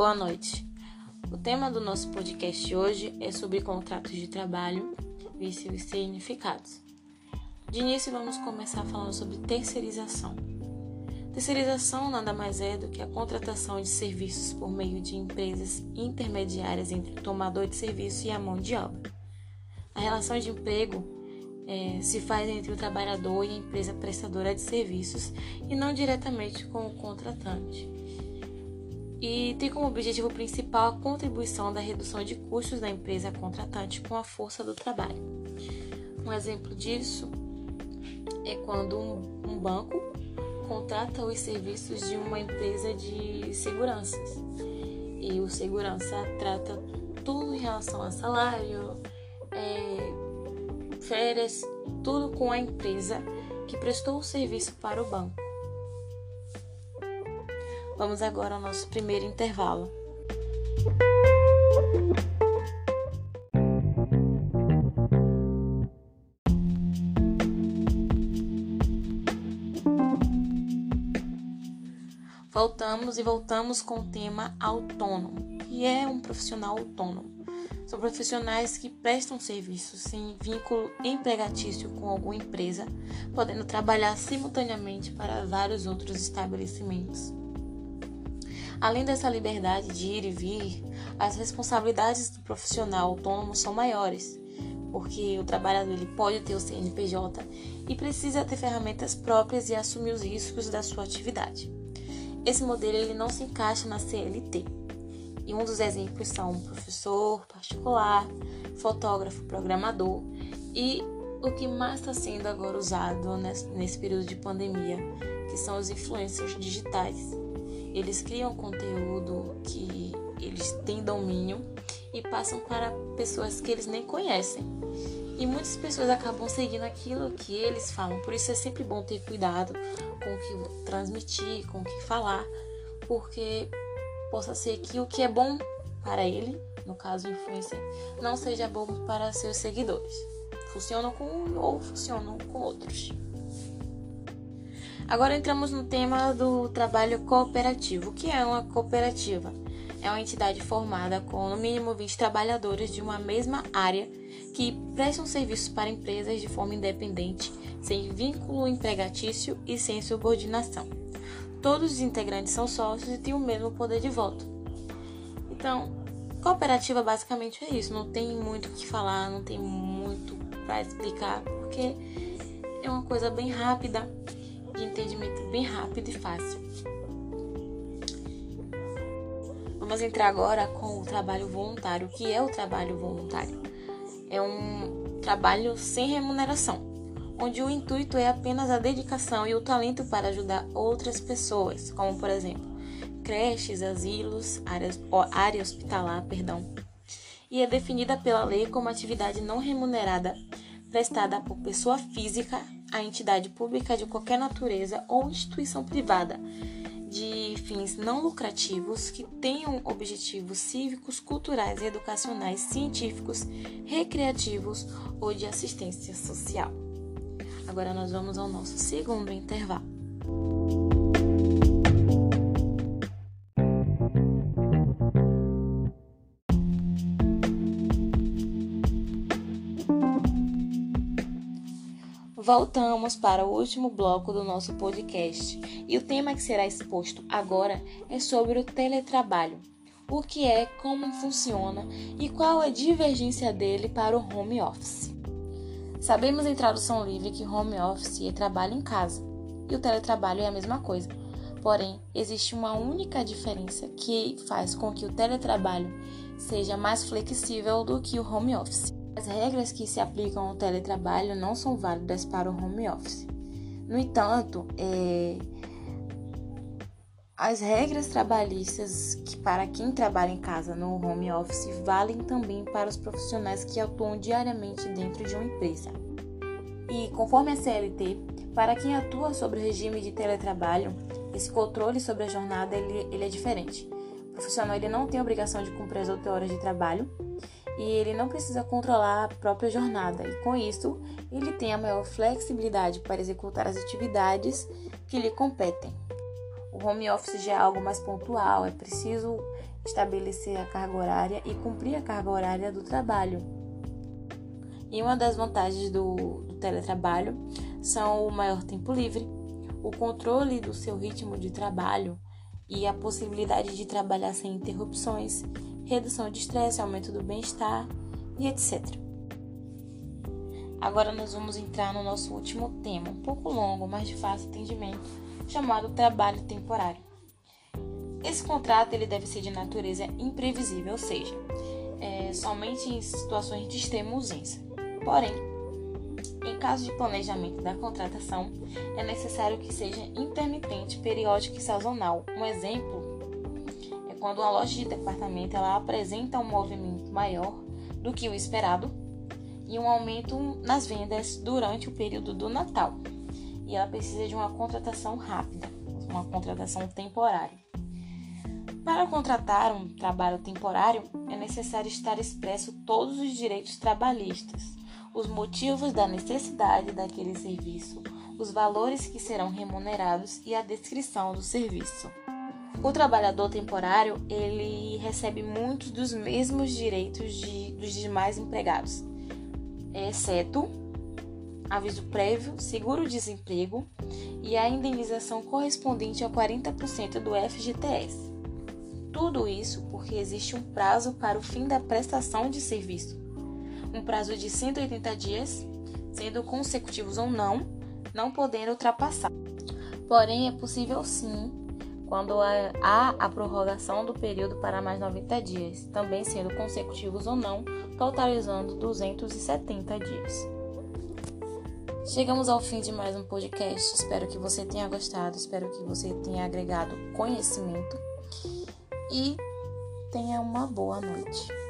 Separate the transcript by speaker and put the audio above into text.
Speaker 1: Boa noite. O tema do nosso podcast hoje é sobre contratos de trabalho e seus significados. De início, vamos começar falando sobre terceirização. Terceirização nada mais é do que a contratação de serviços por meio de empresas intermediárias entre o tomador de serviço e a mão de obra. A relação de emprego é, se faz entre o trabalhador e a empresa prestadora de serviços e não diretamente com o contratante. E tem como objetivo principal a contribuição da redução de custos da empresa contratante com a força do trabalho. Um exemplo disso é quando um, banco contrata os serviços de uma empresa de seguranças e o segurança trata tudo em relação a salário, é, férias, tudo com a empresa que prestou o serviço para o banco. Vamos agora ao nosso primeiro intervalo. Voltamos e voltamos com o tema autônomo, que é um profissional autônomo. São profissionais que prestam serviço sem vínculo empregatício com alguma empresa, podendo trabalhar simultaneamente para vários outros estabelecimentos. Além dessa liberdade de ir e vir, as responsabilidades do profissional autônomo são maiores, porque o trabalhador ele pode ter o CNPJ e precisa ter ferramentas próprias e assumir os riscos da sua atividade. Esse modelo ele não se encaixa na CLT. E um dos exemplos são professor particular, fotógrafo, programador e o que mais está sendo agora usado nesse período de pandemia, que são os influencers digitais. Eles criam conteúdo que eles têm domínio e passam para pessoas que eles nem conhecem. E muitas pessoas acabam seguindo aquilo que eles falam. Por isso é sempre bom ter cuidado com o que transmitir, com o que falar, porque possa ser que o que é bom para ele, no caso influencer, não seja bom para seus seguidores. Funcionam com um ou funcionam com outros. Agora entramos no tema do trabalho cooperativo. O que é uma cooperativa? É uma entidade formada com no mínimo 20 trabalhadores de uma mesma área que prestam serviço para empresas de forma independente, sem vínculo empregatício e sem subordinação. Todos os integrantes são sócios e têm o mesmo poder de voto. Então, cooperativa basicamente é isso. Não tem muito o que falar, não tem muito para explicar, porque é uma coisa bem rápida, de entendimento bem rápido e fácil. Vamos entrar agora com o trabalho voluntário. O que é o trabalho voluntário? É um trabalho sem remuneração onde o intuito é apenas a dedicação e o talento para ajudar outras pessoas, como por exemplo, creches, asilos, áreas, área hospitalar, perdão. E é definida pela lei como atividade não remunerada prestada por pessoa física a entidade pública de qualquer natureza ou instituição privada de fins não lucrativos que tenham objetivos cívicos, culturais, educacionais, científicos, recreativos ou de assistência social. Agora nós vamos ao nosso segundo intervalo. Voltamos para o último bloco do nosso podcast e o tema que será exposto agora é sobre o teletrabalho. O que é, como funciona e qual a divergência dele para o home office. Sabemos em tradução livre que home office é trabalho em casa e o teletrabalho é a mesma coisa. Porém, existe uma única diferença que faz com que o teletrabalho seja mais flexível do que o home office. As regras que se aplicam ao teletrabalho não são válidas para o home office. No entanto, é, as regras trabalhistas que para quem trabalha em casa no home office valem também para os profissionais que atuam diariamente dentro de uma empresa. E conforme a CLT, para quem atua sobre o regime de teletrabalho, esse controle sobre a jornada ele, ele é diferente. O profissional ele não tem obrigação de cumprir as 8 horas de trabalho e ele não precisa controlar a própria jornada. E com isso, ele tem a maior flexibilidade para executar as atividades que lhe competem. O home office já é algo mais pontual, é preciso estabelecer a carga horária e cumprir a carga horária do trabalho. E uma das vantagens do, do teletrabalho são o maior tempo livre, o controle do seu ritmo de trabalho e a possibilidade de trabalhar sem interrupções, redução de estresse, aumento do bem-estar e etc. Agora nós vamos entrar no nosso último tema, um pouco longo, mas de fácil entendimento, chamado trabalho temporário. Esse contrato ele deve ser de natureza imprevisível, ou seja, é, somente em situações de extrema urgência. Porém, em caso de planejamento da contratação, é necessário que seja intermitente, periódico e sazonal. Um exemplo quando uma loja de departamento ela apresenta um movimento maior do que o esperado e um aumento nas vendas durante o período do Natal. E ela precisa de uma contratação rápida, uma contratação temporária. Para contratar um trabalho temporário, é necessário estar expresso todos os direitos trabalhistas, os motivos da necessidade daquele serviço, os valores que serão remunerados e a descrição do serviço. O trabalhador temporário, ele recebe muitos dos mesmos direitos de, dos demais empregados, exceto aviso prévio, seguro-desemprego e a indenização correspondente a 40% do FGTS. Tudo isso porque existe um prazo para o fim da prestação de serviço, um prazo de 180 dias, sendo consecutivos ou não, não podendo ultrapassar. Porém, é possível sim quando há a prorrogação do período para mais 90 dias, também sendo consecutivos ou não, totalizando 270 dias. Chegamos ao fim de mais um podcast. Espero que você tenha gostado, espero que você tenha agregado conhecimento e tenha uma boa noite.